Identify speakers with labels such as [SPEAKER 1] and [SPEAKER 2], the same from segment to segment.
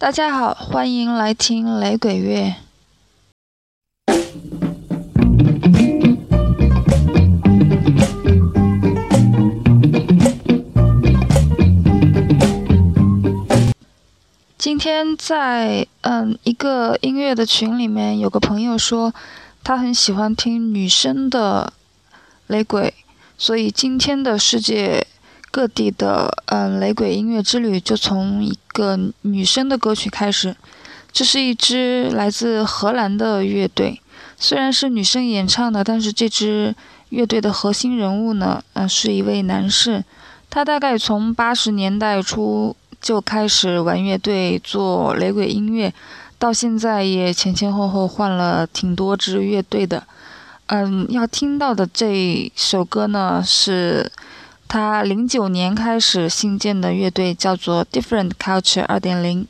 [SPEAKER 1] 大家好，欢迎来听雷鬼乐。今天在嗯一个音乐的群里面，有个朋友说他很喜欢听女生的雷鬼，所以今天的世界。各地的嗯雷鬼音乐之旅就从一个女生的歌曲开始。这是一支来自荷兰的乐队，虽然是女生演唱的，但是这支乐队的核心人物呢，嗯是一位男士。他大概从八十年代初就开始玩乐队做雷鬼音乐，到现在也前前后后换了挺多支乐队的。嗯，要听到的这首歌呢是。他零九年开始新建的乐队叫做 Different Culture 二点零。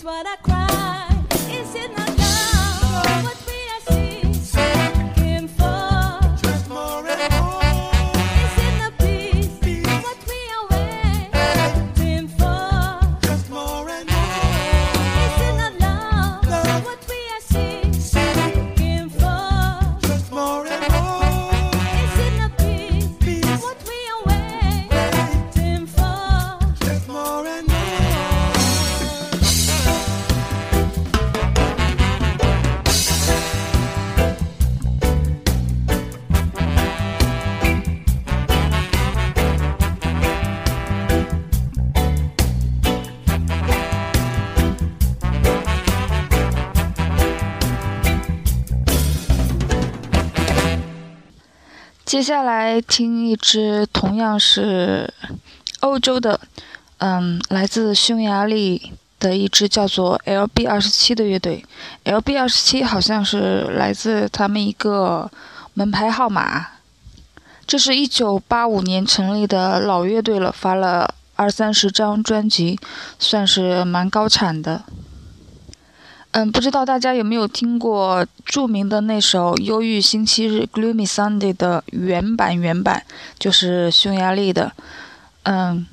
[SPEAKER 1] what I cry. Is it not? 接下来听一支同样是欧洲的，嗯，来自匈牙利的一支叫做 LB 二十七的乐队。LB 二十七好像是来自他们一个门牌号码。
[SPEAKER 2] 这是一九八五年成立的老乐队了，发了二三十张专辑，算是蛮高产的。嗯，不知道大家有没有听过著名的那首《忧郁星期日》（Gloomy Sunday） 的原版？原版就是匈牙利的。嗯，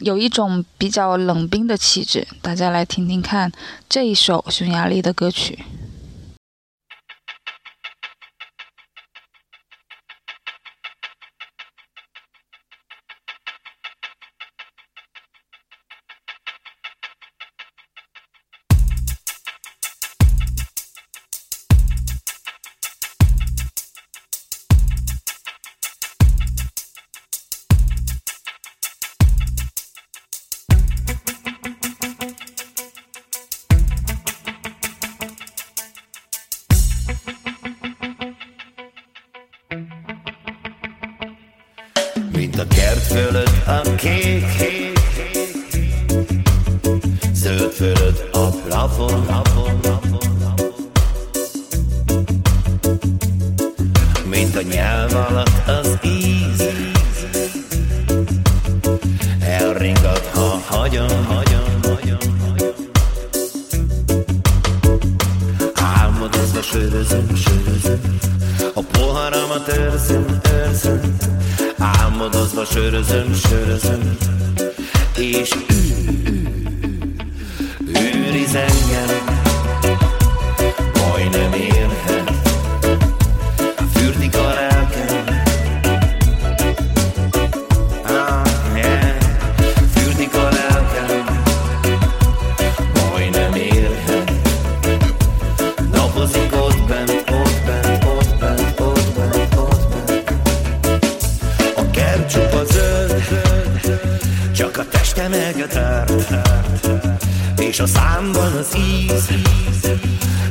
[SPEAKER 2] 有一种比较冷冰的气质。大家来听听看这一首匈牙利的歌曲。
[SPEAKER 3] Álmodozva sörözöm, sörözöm, a poharamat őrzöm, őrzöm, Álmodozva sörözöm, sörözöm És ő, ő, ő, őriz engem Majdnem érhet az íz,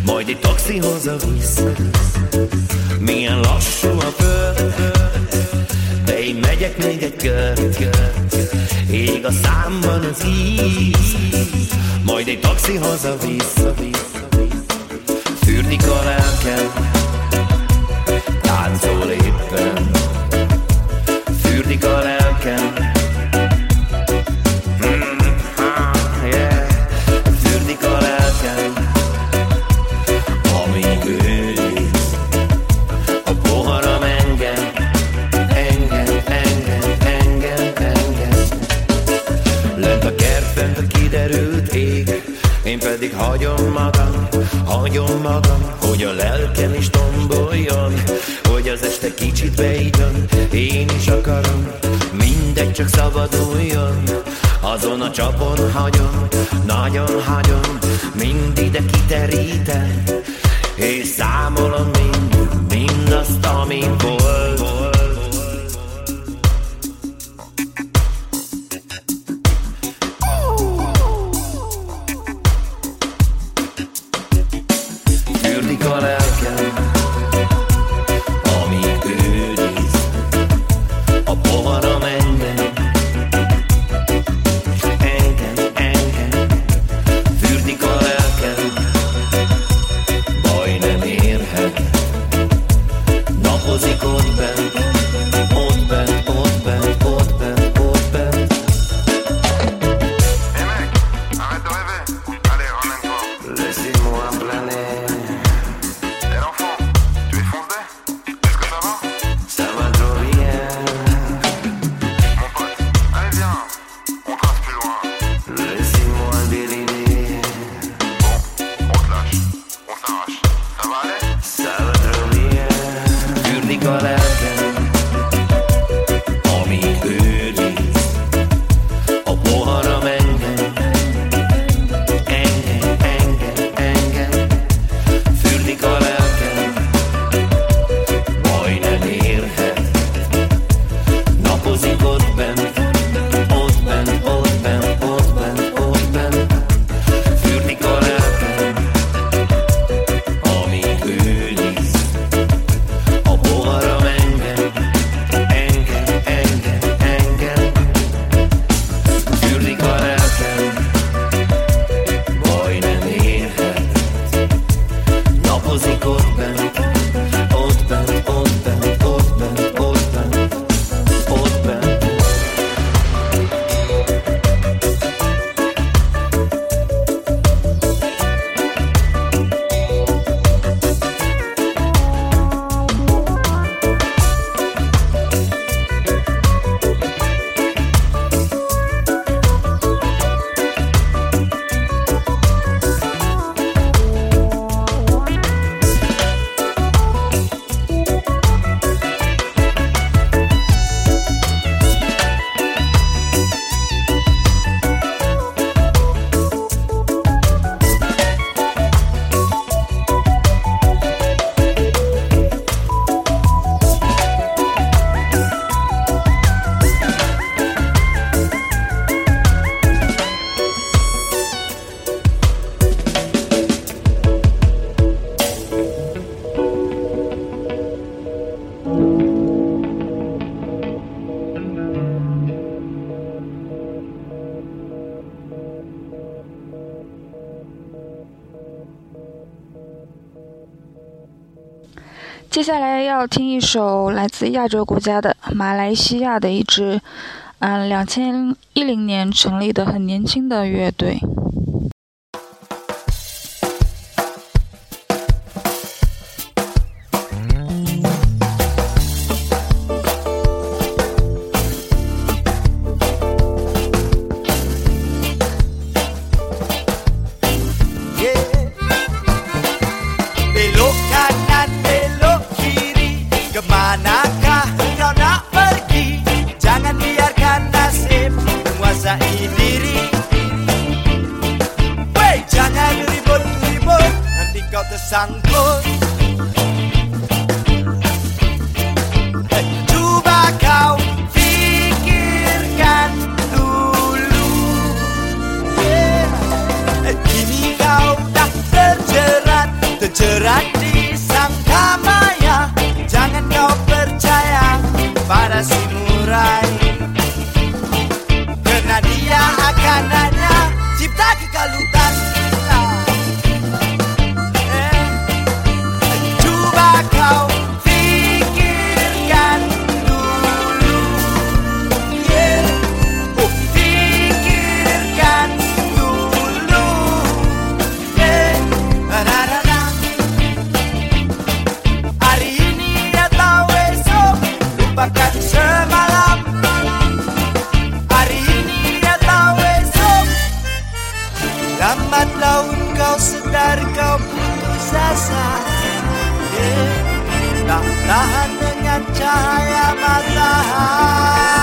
[SPEAKER 3] majd egy taxi haza visz Milyen lassú a föld, de én megyek még egy kört Ég a számban az íz, majd egy taxi haza visz Fürdik a lelkem, hagyom magam Hogy a lelkem is tomboljon Hogy az este kicsit beidön Én is akarom, mindegy csak szabaduljon. Azon a csapon hagyom, nagyon hagyom Mind ide kiterítem És számolom mind, mindazt, ami volt,
[SPEAKER 4] 听一首来自亚洲国家的马来西亚的一支，嗯，两千一零年成立的很年轻的乐队。Tahan dengan cahaya matahari.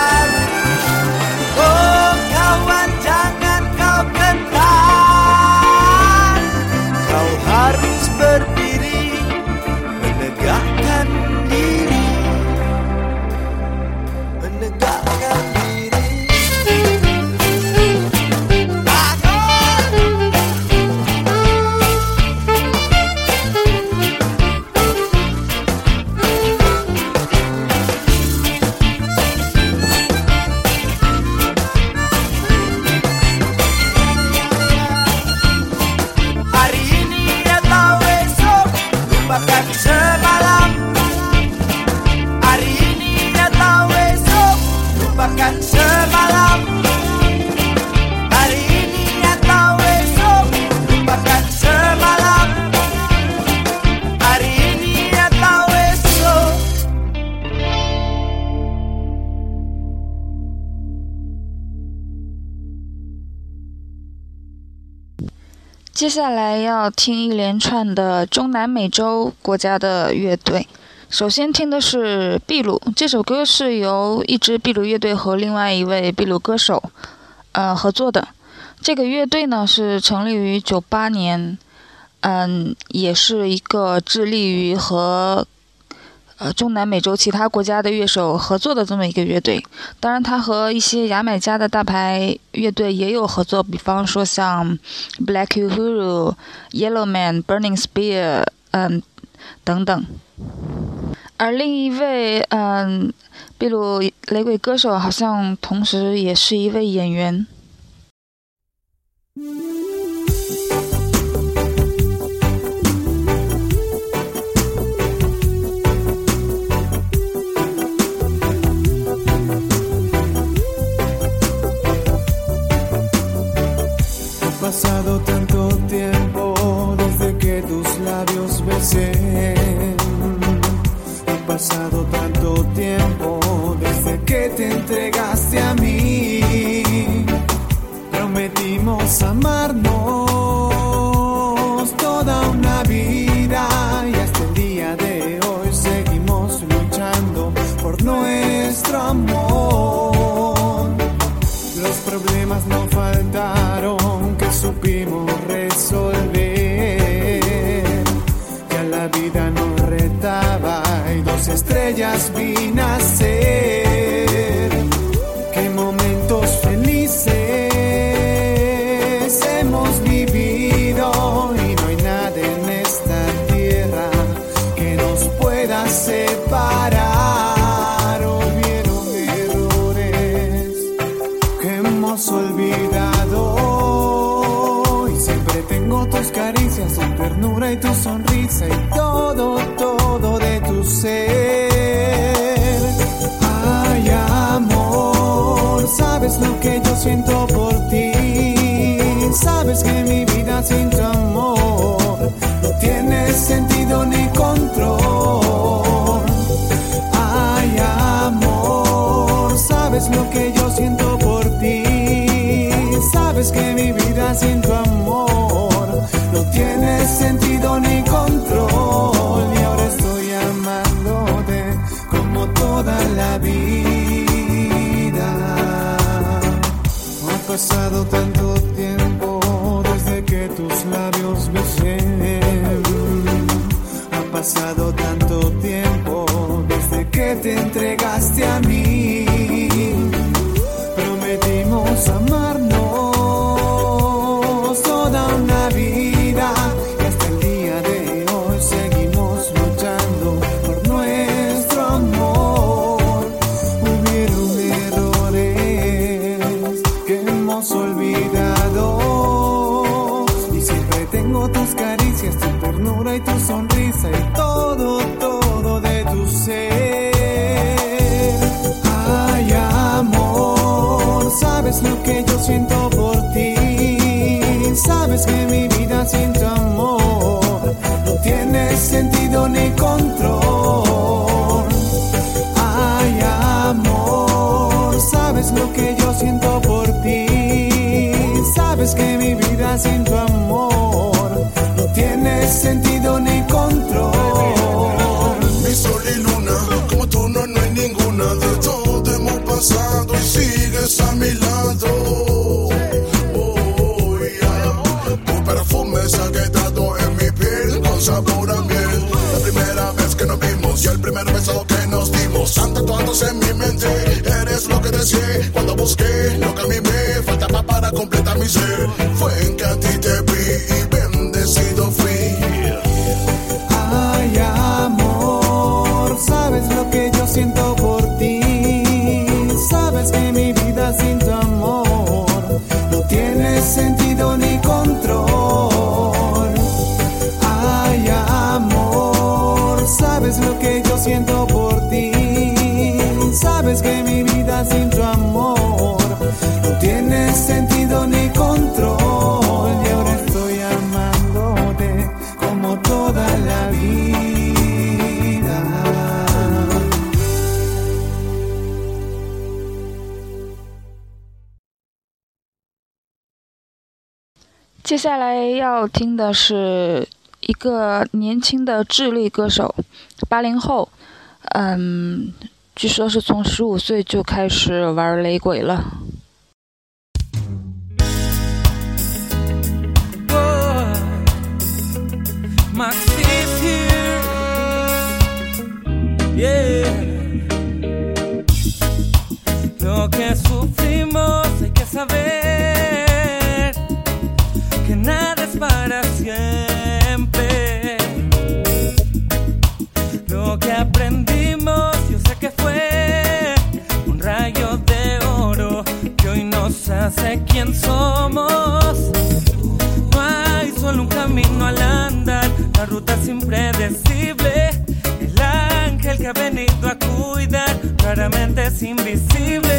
[SPEAKER 4] 接下来要听一连串的中南美洲国家的乐队。首先听的是秘鲁，这首歌是由一支秘鲁乐队和另外一位秘鲁歌手，呃合作的。这个乐队呢是成立于九八年，嗯，也是一个致力于和。呃，中南美洲其他国家的乐手合作的这么一个乐队，当然，他和一些牙买加的大牌乐队也有合作，比方说像 Black Uhuru、Yellowman、Burning Spear，嗯，等等。而另一位，嗯，秘鲁雷鬼歌手，好像同时也是一位演员。
[SPEAKER 5] Pasado tanto tiempo desde que tus labios besé. Ha pasado tanto tiempo desde que te entregaste a mí. Prometimos amarnos toda una vida y hasta el día de hoy seguimos luchando por nuestro amor. Los problemas no faltaron supimos resolver. Ya la vida nos retaba y dos estrellas vi nacer. Y todo, todo de tu ser. Ay, amor, sabes lo que yo siento por ti. Sabes que mi vida sin tu amor no tiene sentido ni control. Ay, amor, sabes lo que yo siento por ti. Sabes que mi vida sin tu amor pasado tanto tiempo desde que te entregaste a sentido ni control. Mi
[SPEAKER 6] sol y luna, como tú no, no hay ninguna. De todo hemos pasado y sigues a mi lado. Tu perfume se ha quedado en mi piel con sabor a miel. La primera vez que nos vimos y el primer beso que nos dimos. Han tatuados en mi mente, eres lo que deseé. Cuando busqué lo que a mí me faltaba para completar mi ser, fue en
[SPEAKER 2] 接下来要听的是一个年轻的智利歌手，八零后，嗯，据说是从十五岁就开始玩雷鬼了。
[SPEAKER 7] 嗯哦 myfifteenyeah nada es para siempre. Lo que aprendimos, yo sé que fue un rayo de oro que hoy nos hace quien somos. No hay solo un camino al andar, la ruta es impredecible. El ángel que ha venido a cuidar, claramente es invisible.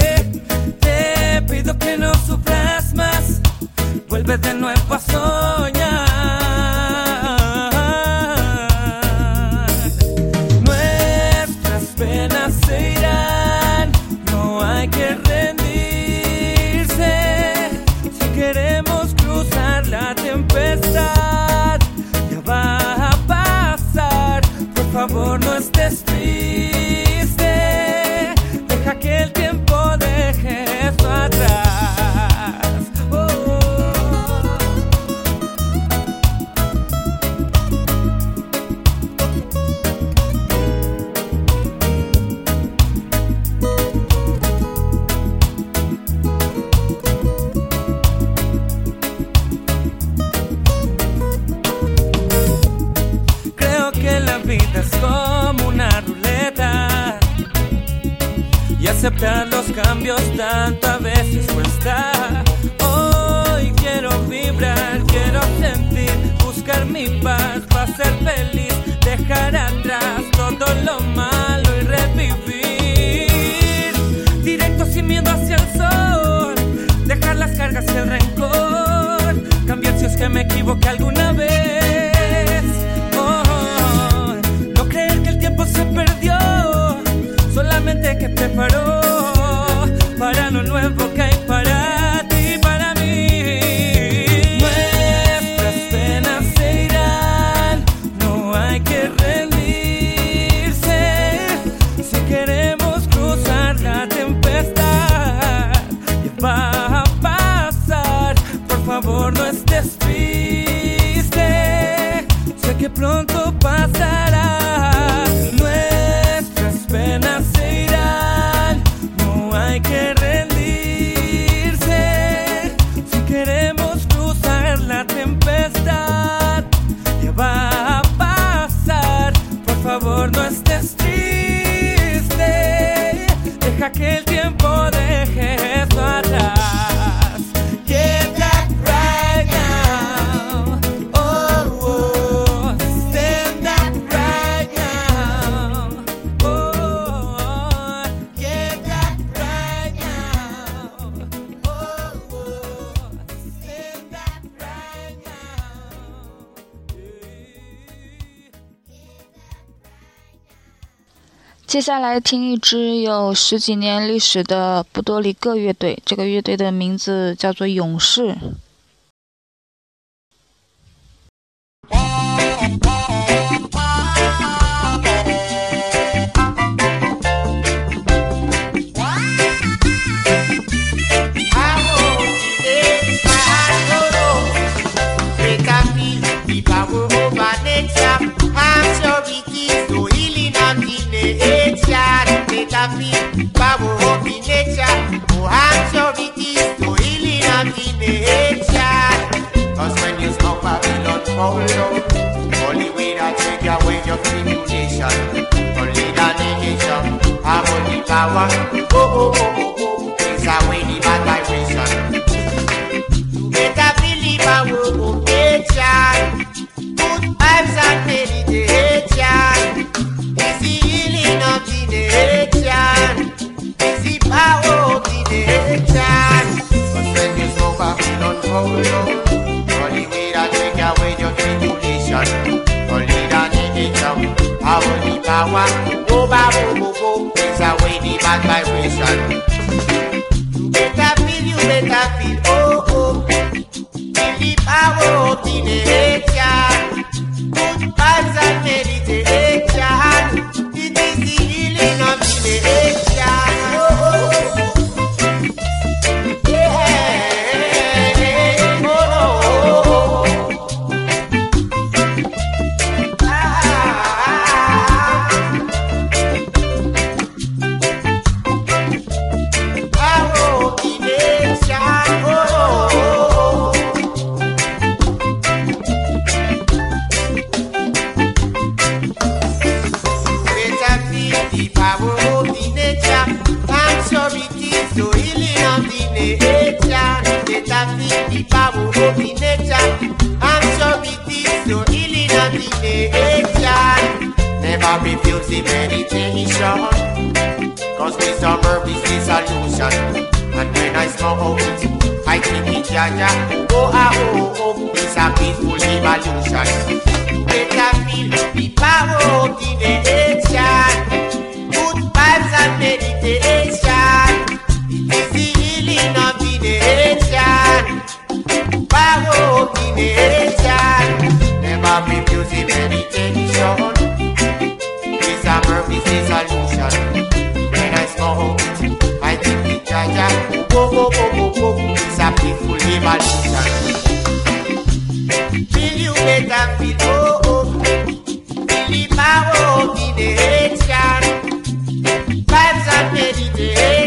[SPEAKER 7] Vuelve de nuevo a soñar. Nuestras penas se irán, no hay que rendirse. Si queremos cruzar la tempestad, ya va a pasar. Por favor, no estés triste.
[SPEAKER 8] 接下来听一支有十几年历史的布多里戈乐队，这个乐队的名字叫做勇士。
[SPEAKER 2] Abuja. Go, go, go, go, go, it's a peaceful revolution. Till you make a feel, oh, oh, till the power of the nation. Vibes and meditation.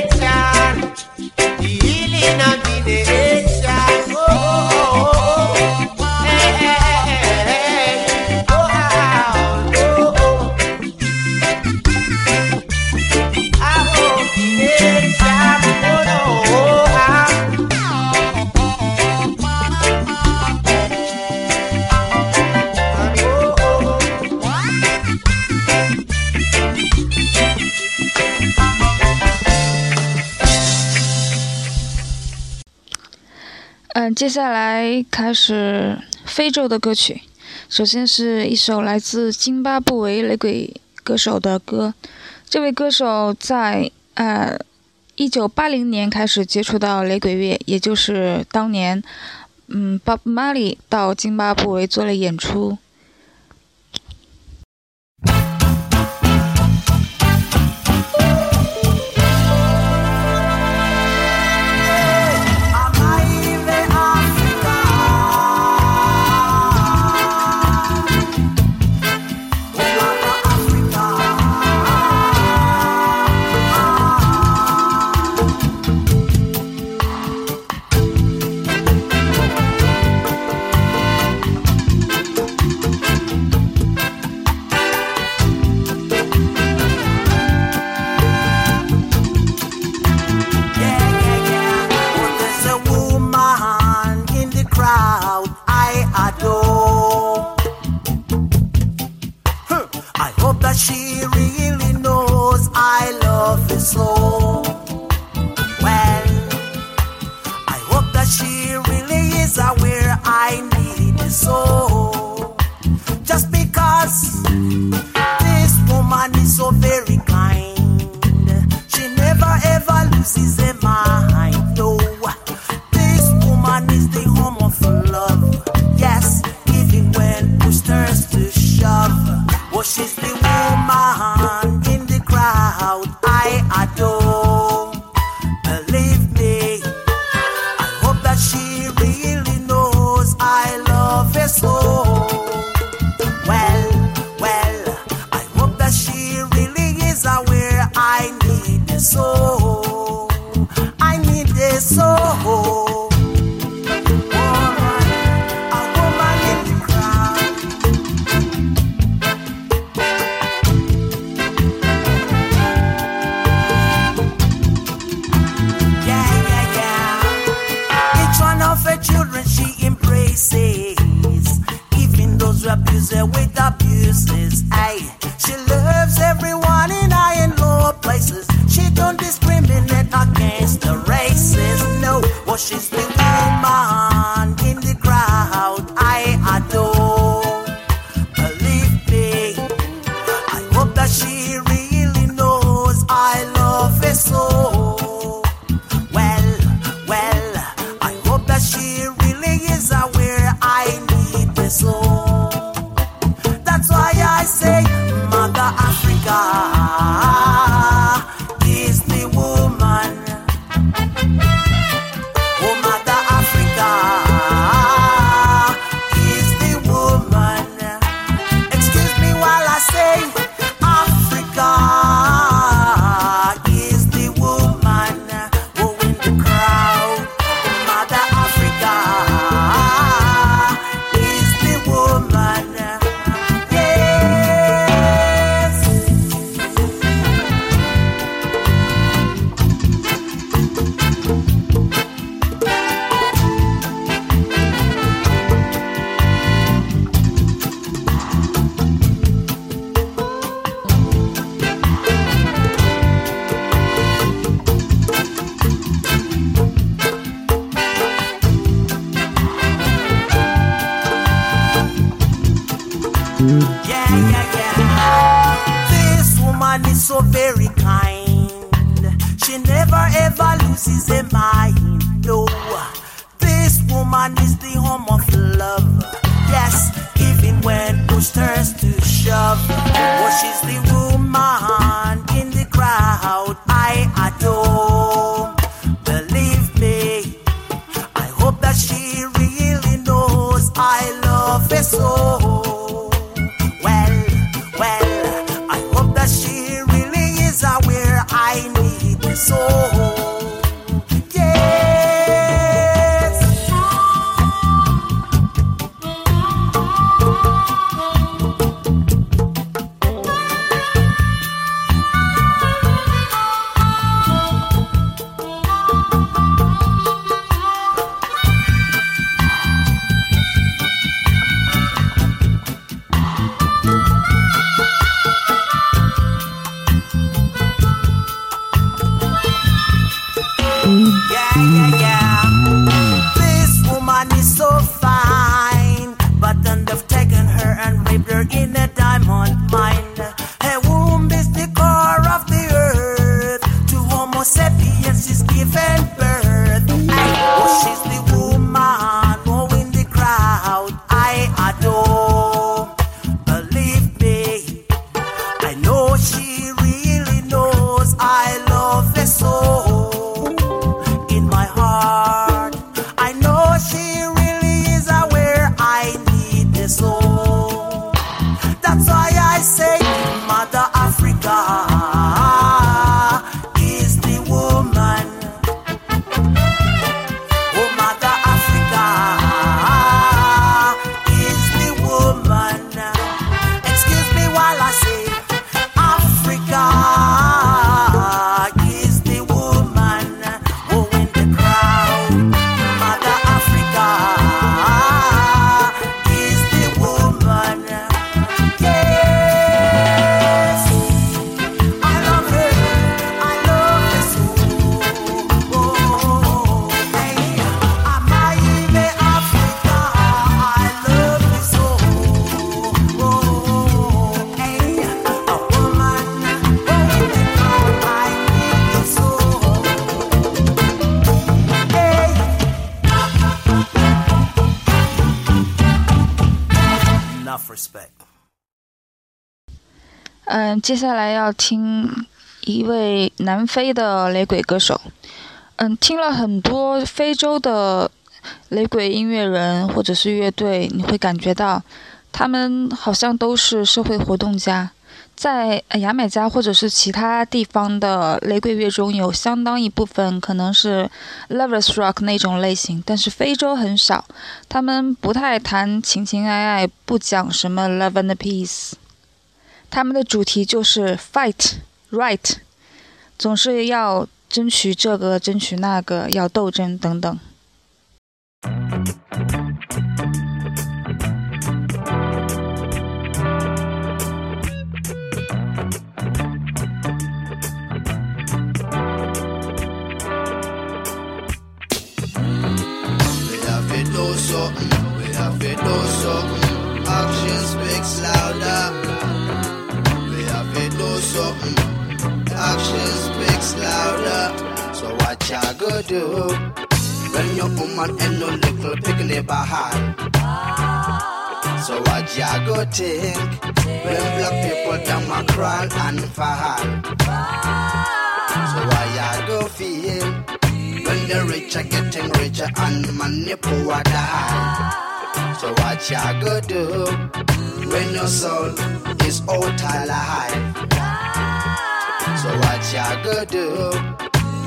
[SPEAKER 8] 接下来开始非洲的歌曲。首先是一首来自津巴布韦雷鬼歌手的歌。这位歌手在呃一九八零年开始接触到雷鬼乐也就是当年嗯 bob marley 到津巴布韦做了演出。
[SPEAKER 2] 接下来要听一位南非的雷鬼歌手。嗯，听了很多非洲的雷鬼音乐人或者是乐队，你会感觉到他们好像都是社会活动家。在呃牙买加或者是其他地方的雷鬼乐中，有相当一部分可能是 lovers rock 那种类型，但是非洲很少，他们不太谈情情爱爱，不讲什么 love and peace。他们的主题就是 fightright 总是要争取这个争取那个要斗争等等
[SPEAKER 9] Something. Action speaks louder. So what ya go do when your woman and no little picnic behind? So what ya go think when black people them a crawl and fall? So why ya go feel when the rich are getting richer and money poor die? So what ya go do when your soul is out alive? Ya go do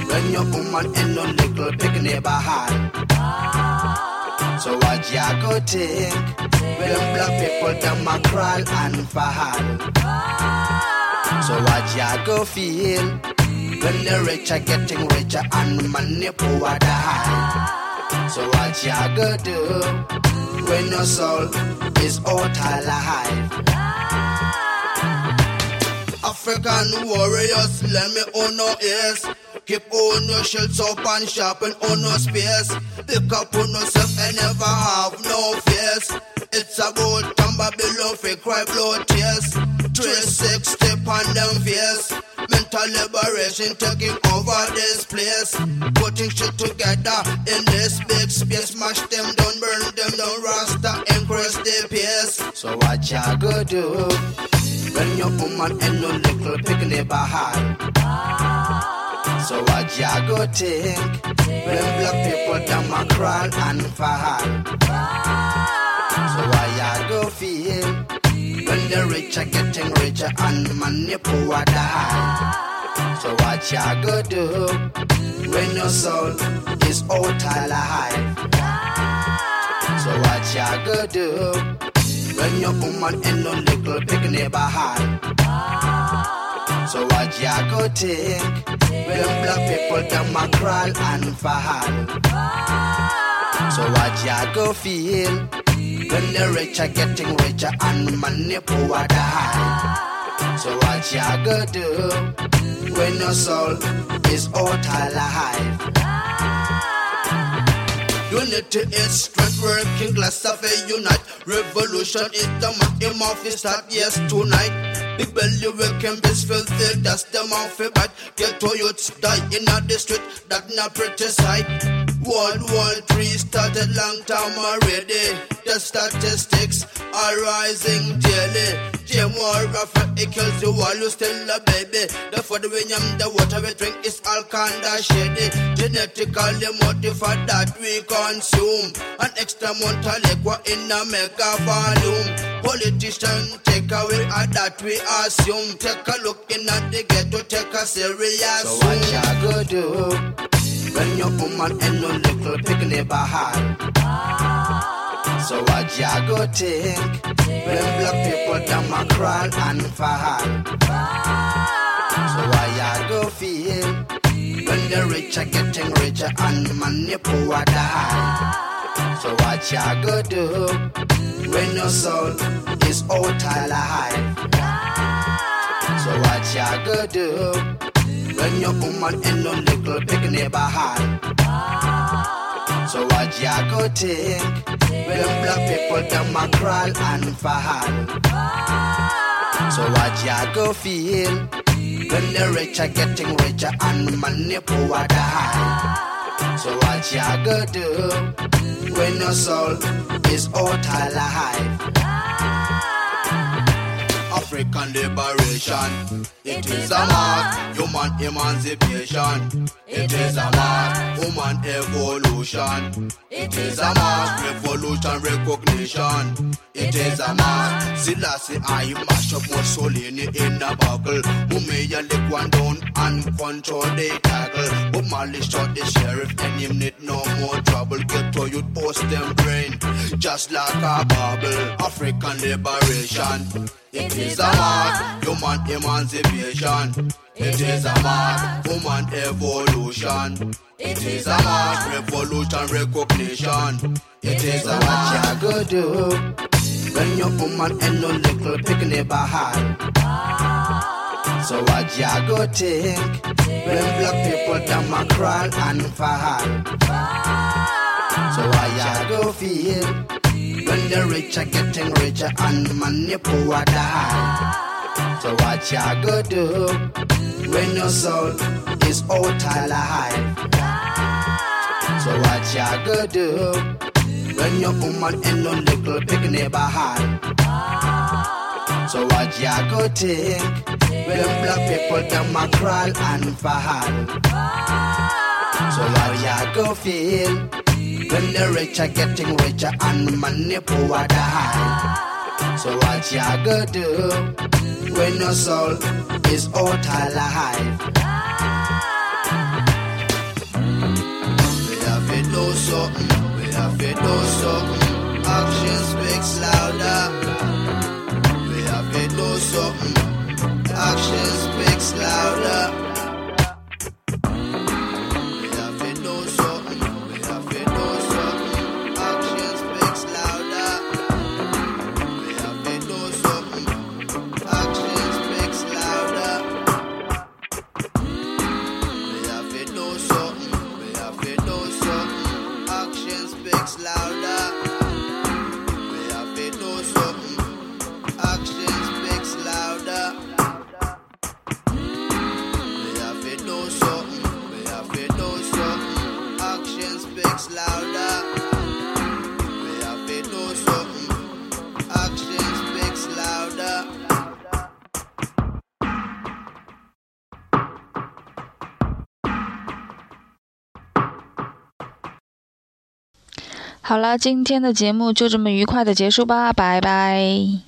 [SPEAKER 9] when your woman and no little picnic behind? So what ya go think when black people them a crawl and fall? So what ya go feel when the rich are getting richer and money poor die? So what ya go do when your soul is out alive? African warriors, let me own no ears. Keep on your shields up and sharpen on no spears. Pick up on yourself and never have no fears. It's about time Babylon fake cry blood tears. 360 on them fears. Mental liberation taking over this place. Putting shit together in this big space. Smash them down, burn them down, rasta, increase the pace. So what ya go do? When your woman and no little picnic behind. So what ya go think when black people them a crawl and fall? So why ya go feel when the rich are getting richer and money poor die? So what ya go do when your soul is out alive? So what ya go do when your woman and no little picnic behind? So what ya go think when black people them a crawl and fall? So what ya go feel when the rich are getting richer and money poor die? So what you ya go do when your soul is out alive? Unity is strength, working class of a unite. Revolution is the maximum of the start, yes, tonight. Big belly working best filthy, that's the mouth of bad. Get to youths die in the street, that not pretty sight. World War Three started long time already. The statistics are rising daily. Jam war of it kills the wall, you still a baby. The food we yam, the water we drink is all kinda shady. Genetically modified that we consume. An extra amount of liquor in a mega volume. Politicians take away all that we assume. Take a look in at the ghetto, take a serious. So what ya go do? When your woman and no little picnic behind. So what ya go think when black people them a crawl and fall? So why ya go feel when the rich are getting richer and money poor die? So what ya go do when your soul is out alive? So what ya go do when your woman and no little picnic behind? So what ya go think when black people them a crawl and fall? So what ya go feel when the rich are getting richer and money poor die? So what ya go do when your soul is out alive?
[SPEAKER 10] African liberation. It is a mark, human emancipation. It is a mark, human evolution. It is a mark, revolution recognition. It is a mark. Selassie, I mash up Mussolini in a buckle. Mumia lick one down and control the tackle. But Marley shot the sheriff and him need no more trouble. Get to you post them brain, just like a bubble. African liberation. It is a mark, human emancipation. It is a mark, human evolution. It is a mark, revolution recognition. It is a mark. What you go do when your woman and no little picnic behind? So what you go think when black people them a crawl and fall? So you go feel when the rich are getting richer and money poor die? So what you go do when your soul is out alive? So what you go do when your woman and no little picnic behind? So what you go think when black people them a crawl and fall? So what you go feel when the rich are getting richer and money poor die? So what you go do when your soul is out alive? We have to do something. We have to do something. Action speaks louder. We have to do something. Action speaks louder.
[SPEAKER 2] 好了，今天的节目就这么愉快的结束吧，拜拜。